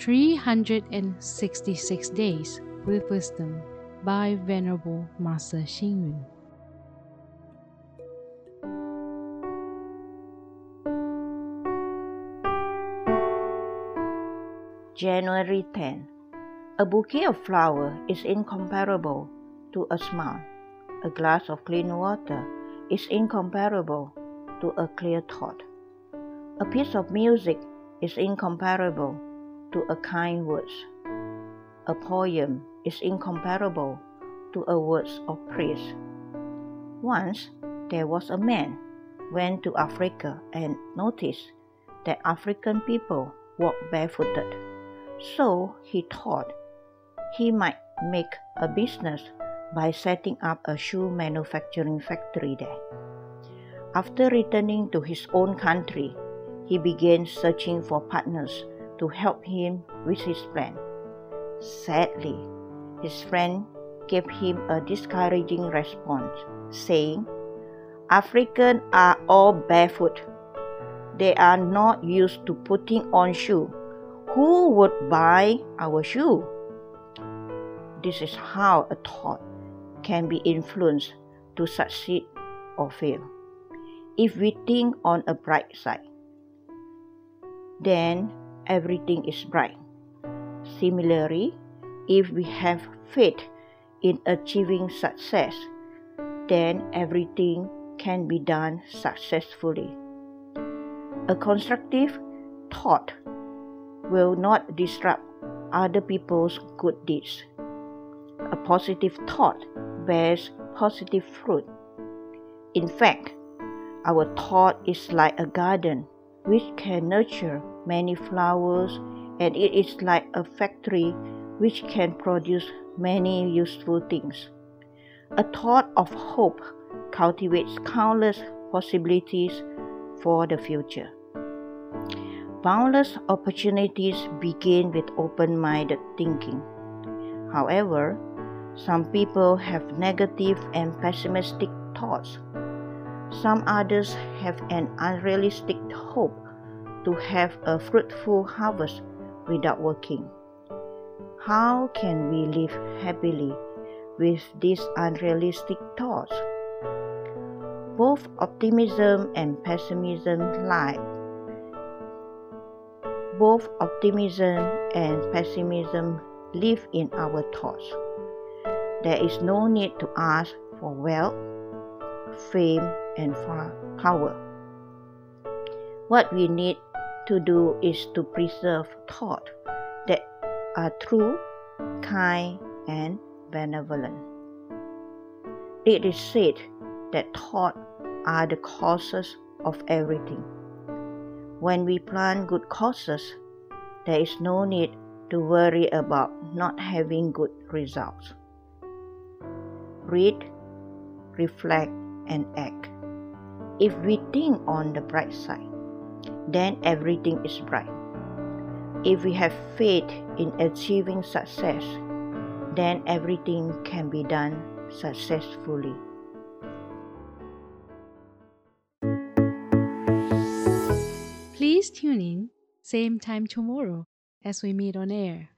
366 Days with Wisdom by Venerable Master Xing Yun. January 10. A bouquet of flowers is incomparable to a smile. A glass of clean water is incomparable to a clear thought. A piece of music is incomparable to a kind words. A poem is incomparable to a words of praise. Once there was a man went to Africa and noticed that African people walk barefooted. So he thought he might make a business by setting up a shoe manufacturing factory there. After returning to his own country, he began searching for partners to help him with his plan. Sadly, his friend gave him a discouraging response, saying, Africans are all barefoot. They are not used to putting on shoe. Who would buy our shoe? This is how a thought can be influenced to succeed or fail. If we think on a bright side, then everything is bright. Similarly, if we have faith in achieving success, then everything can be done successfully. A constructive thought will not disrupt other people's good deeds. A positive thought bears positive fruit. In fact, our thought is like a garden which can nurture many flowers, and it is like a factory which can produce many useful things. A thought of hope cultivates countless possibilities for the future. Boundless opportunities begin with open minded thinking. However, some people have negative and pessimistic thoughts some others have an unrealistic hope to have a fruitful harvest without working. How can we live happily with these unrealistic thoughts? Both optimism and pessimism lie. Both optimism and pessimism live in our thoughts. There is no need to ask for wealth, fame, and power. What we need to do is to preserve thought that are true, kind, and benevolent. It is said that thought are the causes of everything. When we plant good causes, there is no need to worry about not having good results. Read, reflect, and act. If we think on the bright side, then everything is bright. If we have faith in achieving success, then everything can be done successfully. Please tune in, same time tomorrow as we meet on air.